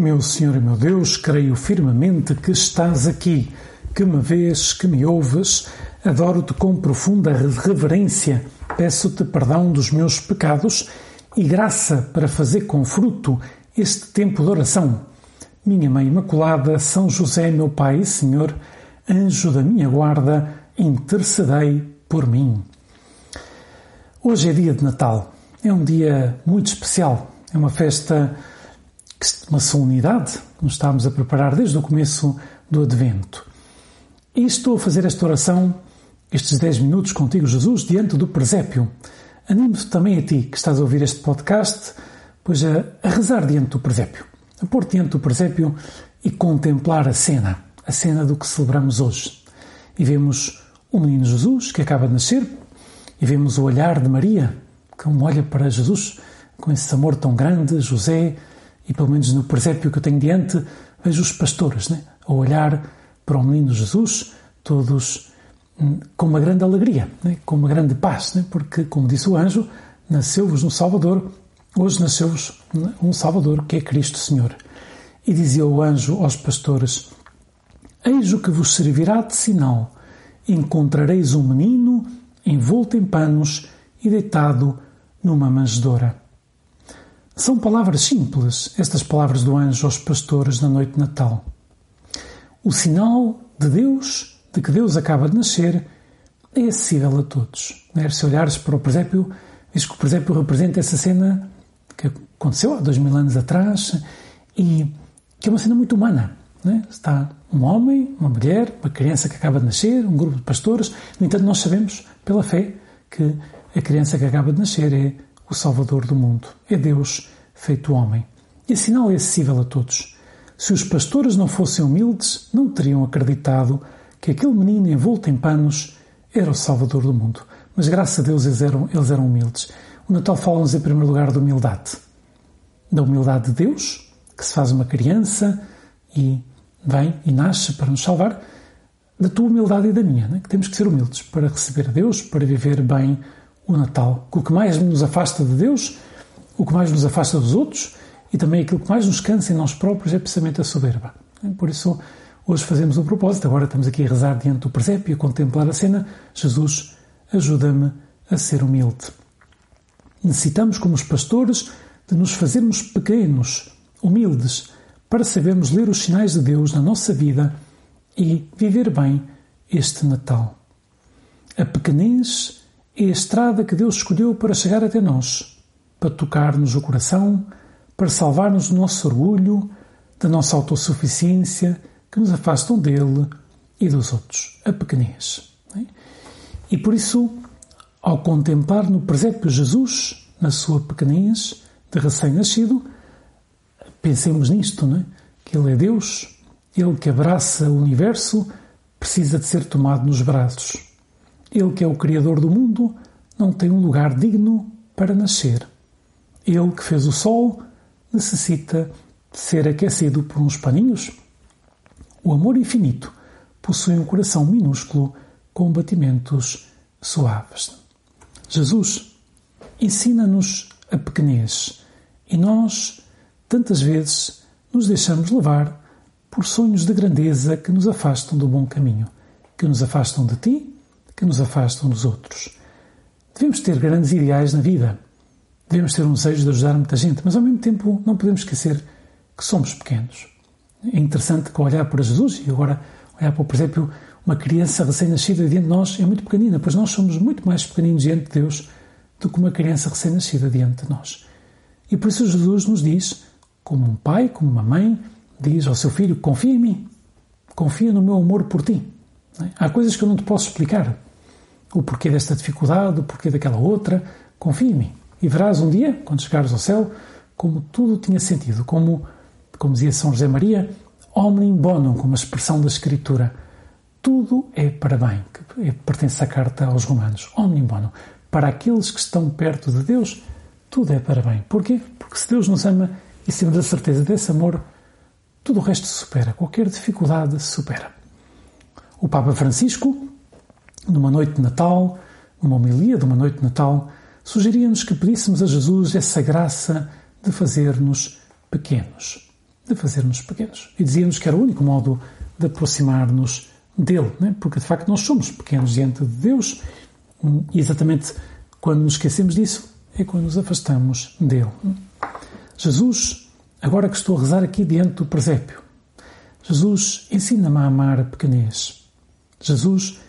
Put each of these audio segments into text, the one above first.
Meu Senhor e meu Deus, creio firmemente que estás aqui, que me vês, que me ouves. Adoro-te com profunda reverência. Peço-te perdão dos meus pecados e graça para fazer com fruto este tempo de oração. Minha Mãe Imaculada, São José, meu Pai e Senhor, anjo da minha guarda, intercedei por mim. Hoje é dia de Natal. É um dia muito especial. É uma festa uma solenidade que nos estamos a preparar desde o começo do Advento. E estou a fazer esta oração, estes 10 minutos contigo, Jesus, diante do presépio. Animo-te também a ti que estás a ouvir este podcast, pois a, a rezar diante do presépio, a pôr diante do presépio e contemplar a cena, a cena do que celebramos hoje. E vemos o menino Jesus que acaba de nascer, e vemos o olhar de Maria, que olha para Jesus com esse amor tão grande, José, e pelo menos no presépio que eu tenho diante, vejo os pastores né, a olhar para o menino Jesus, todos hum, com uma grande alegria, né, com uma grande paz, né, porque, como disse o anjo, nasceu-vos um Salvador, hoje nasceu-vos um Salvador, que é Cristo Senhor. E dizia o anjo aos pastores: Eis o que vos servirá de sinal: encontrareis um menino envolto em panos e deitado numa manjedoura. São palavras simples, estas palavras do anjo aos pastores na noite de Natal. O sinal de Deus, de que Deus acaba de nascer, é acessível a todos. Né? Se olhares para o presépio, diz que o presépio representa essa cena que aconteceu há dois mil anos atrás e que é uma cena muito humana. Né? Está um homem, uma mulher, uma criança que acaba de nascer, um grupo de pastores. No entanto, nós sabemos, pela fé, que a criança que acaba de nascer é o Salvador do mundo. É Deus feito homem. E sinal é acessível a todos. Se os pastores não fossem humildes, não teriam acreditado que aquele menino envolto em panos era o Salvador do mundo. Mas graças a Deus eles eram, eles eram humildes. O Natal fala-nos em primeiro lugar da humildade. Da humildade de Deus, que se faz uma criança e vem e nasce para nos salvar, da tua humildade e da minha, né? que temos que ser humildes para receber a Deus, para viver bem o Natal. O que mais nos afasta de Deus, o que mais nos afasta dos outros e também aquilo que mais nos cansa em nós próprios é precisamente a soberba. Por isso, hoje fazemos o propósito, agora estamos aqui a rezar diante do presépio a contemplar a cena. Jesus, ajuda-me a ser humilde. Necessitamos, como os pastores, de nos fazermos pequenos, humildes, para sabermos ler os sinais de Deus na nossa vida e viver bem este Natal. A pequenez é a estrada que Deus escolheu para chegar até nós, para tocar-nos o coração, para salvar-nos do nosso orgulho, da nossa autossuficiência, que nos afastam dele e dos outros, a pequenez. É? E por isso, ao contemplar no presépio Jesus, na sua pequenez de recém-nascido, pensemos nisto, não é? que Ele é Deus, Ele que abraça o universo, precisa de ser tomado nos braços. Ele que é o Criador do mundo não tem um lugar digno para nascer. Ele que fez o sol necessita de ser aquecido por uns paninhos. O amor infinito possui um coração minúsculo com batimentos suaves. Jesus ensina-nos a pequenez e nós, tantas vezes, nos deixamos levar por sonhos de grandeza que nos afastam do bom caminho, que nos afastam de ti que nos afastam dos outros. Devemos ter grandes ideais na vida. Devemos ter um desejo de ajudar muita gente, mas ao mesmo tempo não podemos esquecer que somos pequenos. É interessante que olhar para Jesus e agora olhar para, por exemplo, uma criança recém-nascida diante de nós é muito pequenina, pois nós somos muito mais pequeninos diante de Deus do que uma criança recém-nascida diante de nós. E por isso Jesus nos diz, como um pai, como uma mãe, diz ao seu filho: confia em mim, confia no meu amor por ti. Há coisas que eu não te posso explicar, o porquê desta dificuldade, o porquê daquela outra. Confia em mim. E verás um dia, quando chegares ao céu, como tudo tinha sentido. Como, como dizia São José Maria, omnium bonum, como a expressão da Escritura. Tudo é para bem, que é, pertence à carta aos Romanos. Omnium bonum. Para aqueles que estão perto de Deus, tudo é para bem. Porquê? Porque se Deus nos ama e temos a certeza desse amor, tudo o resto se supera. Qualquer dificuldade se supera. O Papa Francisco numa noite de Natal, numa homilia de uma noite de Natal, sugeria-nos que pedíssemos a Jesus essa graça de fazer-nos pequenos. de fazer-nos pequenos. E dizia-nos que era o único modo de aproximar-nos dele, né? porque de facto nós somos pequenos diante de Deus e exatamente quando nos esquecemos disso é quando nos afastamos dele. Jesus, agora que estou a rezar aqui diante do presépio, Jesus ensina-me a amar a pequenez. Jesus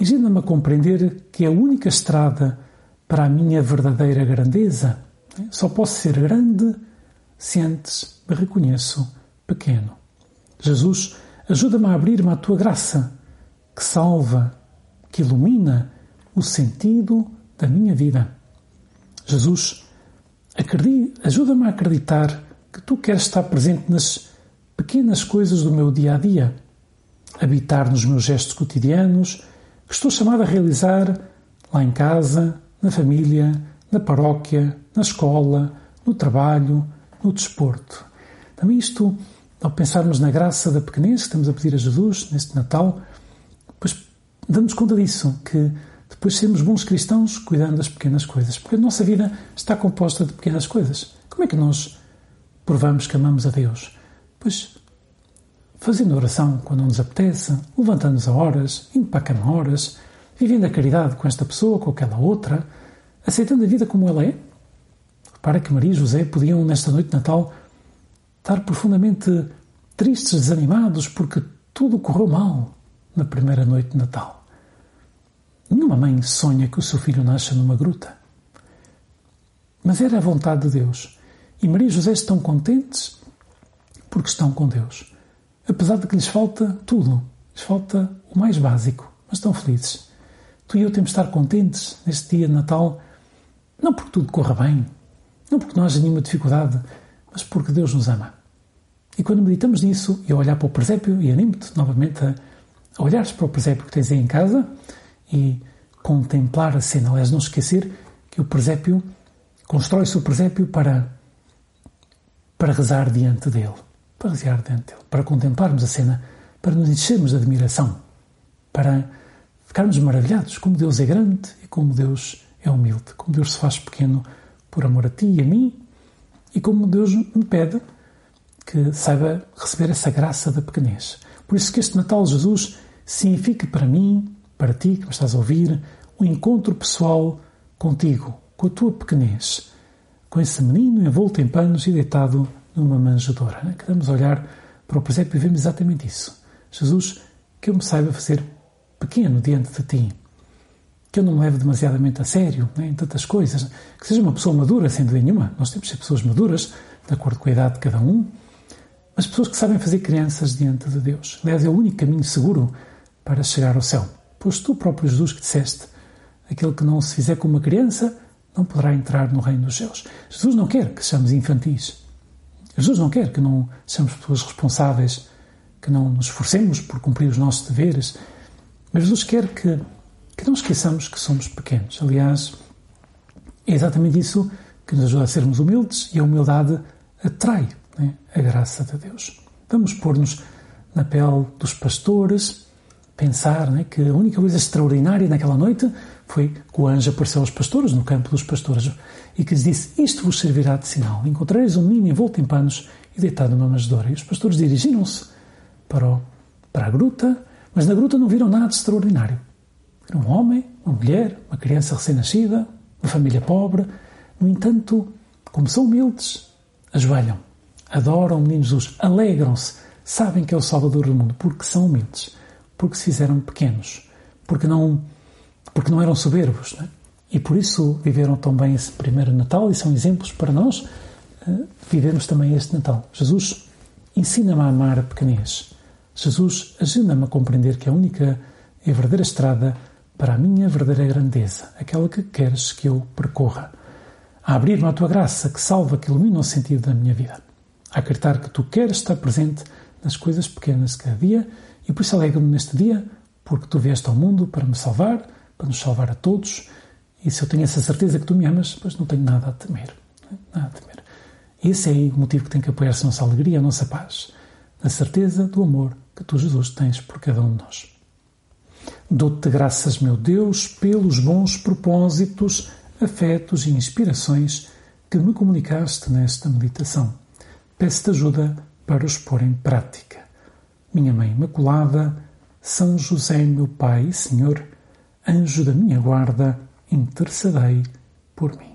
ensina-me a compreender que a única estrada para a minha verdadeira grandeza só posso ser grande se antes me reconheço pequeno. Jesus, ajuda-me a abrir-me à tua graça, que salva, que ilumina o sentido da minha vida. Jesus, ajuda-me a acreditar que tu queres estar presente nas pequenas coisas do meu dia a dia, habitar nos meus gestos cotidianos, que estou chamado a realizar lá em casa, na família, na paróquia, na escola, no trabalho, no desporto. Também isto, ao pensarmos na graça da pequenez que estamos a pedir a Jesus neste Natal, pois damos conta disso, que depois sermos bons cristãos cuidando das pequenas coisas, porque a nossa vida está composta de pequenas coisas. Como é que nós provamos que amamos a Deus? Pois fazendo oração quando nos apetece, levantando-nos a horas, indo para a cama horas, vivendo a caridade com esta pessoa, com aquela outra, aceitando a vida como ela é. Para que Maria e José podiam, nesta noite de Natal, estar profundamente tristes, desanimados, porque tudo correu mal na primeira noite de Natal. Nenhuma mãe sonha que o seu filho nasça numa gruta. Mas era a vontade de Deus. E Maria e José estão contentes porque estão com Deus. Apesar de que lhes falta tudo, lhes falta o mais básico, mas estão felizes. Tu e eu temos de estar contentes neste dia de Natal, não porque tudo corra bem, não porque não haja nenhuma dificuldade, mas porque Deus nos ama. E quando meditamos nisso, e olhar para o presépio, e animo-te novamente a, a olhares para o presépio que tens aí em casa e contemplar a cena. Aliás, não esquecer que o presépio, constrói-se o presépio para, para rezar diante dele. Para rezar diante dele. Para contemplarmos a cena, para nos enchermos de admiração. Para ficarmos maravilhados como Deus é grande e como Deus é humilde. Como Deus se faz pequeno por amor a ti e a mim e como Deus me pede que saiba receber essa graça da pequenez. Por isso que este Natal Jesus significa para mim, para ti que me estás a ouvir, um encontro pessoal contigo, com a tua pequenez, com esse menino envolto em panos e deitado numa manjedoura. Né? Queremos olhar para o presépio e vemos exatamente isso. Jesus, que eu me saiba fazer pequeno diante de ti, que eu não me leve demasiadamente a sério né, em tantas coisas, que seja uma pessoa madura, sem dúvida nenhuma. Nós temos de ser pessoas maduras, de acordo com a idade de cada um, mas pessoas que sabem fazer crianças diante de Deus. Aliás, é o único caminho seguro para chegar ao céu. Pois tu próprio, Jesus, que disseste, aquele que não se fizer como uma criança não poderá entrar no reino dos céus. Jesus não quer que sejamos infantis. Jesus não quer que não sejamos pessoas responsáveis, que não nos esforcemos por cumprir os nossos deveres. Mas Jesus quer que que não esqueçamos que somos pequenos. Aliás, é exatamente isso que nos ajuda a sermos humildes e a humildade atrai né, a graça de Deus. Vamos pôr-nos na pele dos pastores, pensar né, que a única coisa extraordinária naquela noite foi que o anjo apareceu aos pastores, no campo dos pastores, e que lhes disse: Isto vos servirá de sinal. Encontrareis um menino envolto em panos e deitado numa manjedoura. E os pastores dirigiram-se para, para a gruta, mas na gruta não viram nada extraordinário. Era um homem, uma mulher, uma criança recém-nascida, uma família pobre. No entanto, como são humildes, ajoelham, adoram o menino Jesus, alegram-se, sabem que é o Salvador do mundo, porque são humildes, porque se fizeram pequenos, porque não, porque não eram soberbos. Não é? E por isso viveram tão bem esse primeiro Natal e são exemplos para nós uh, vivermos também este Natal. Jesus ensina-me a amar a pequenez. Jesus ajuda-me a compreender que a única e verdadeira estrada para a minha verdadeira grandeza, aquela que queres que eu percorra, a abrir-me à tua graça que salva, que ilumina o sentido da minha vida, a acreditar que tu queres estar presente nas coisas pequenas de cada dia e por isso alegro-me neste dia, porque tu vieste ao mundo para me salvar, para nos salvar a todos. E se eu tenho essa certeza que tu me amas, pois não tenho nada a temer. Nada a temer. Esse é o motivo que tem que apoiar-se a nossa alegria, a nossa paz, na certeza do amor que tu, Jesus, tens por cada um de nós. Dou-te graças, meu Deus, pelos bons propósitos, afetos e inspirações que me comunicaste nesta meditação. Peço-te ajuda para os pôr em prática. Minha Mãe Imaculada, São José, meu Pai e Senhor, anjo da minha guarda, intercedei por mim.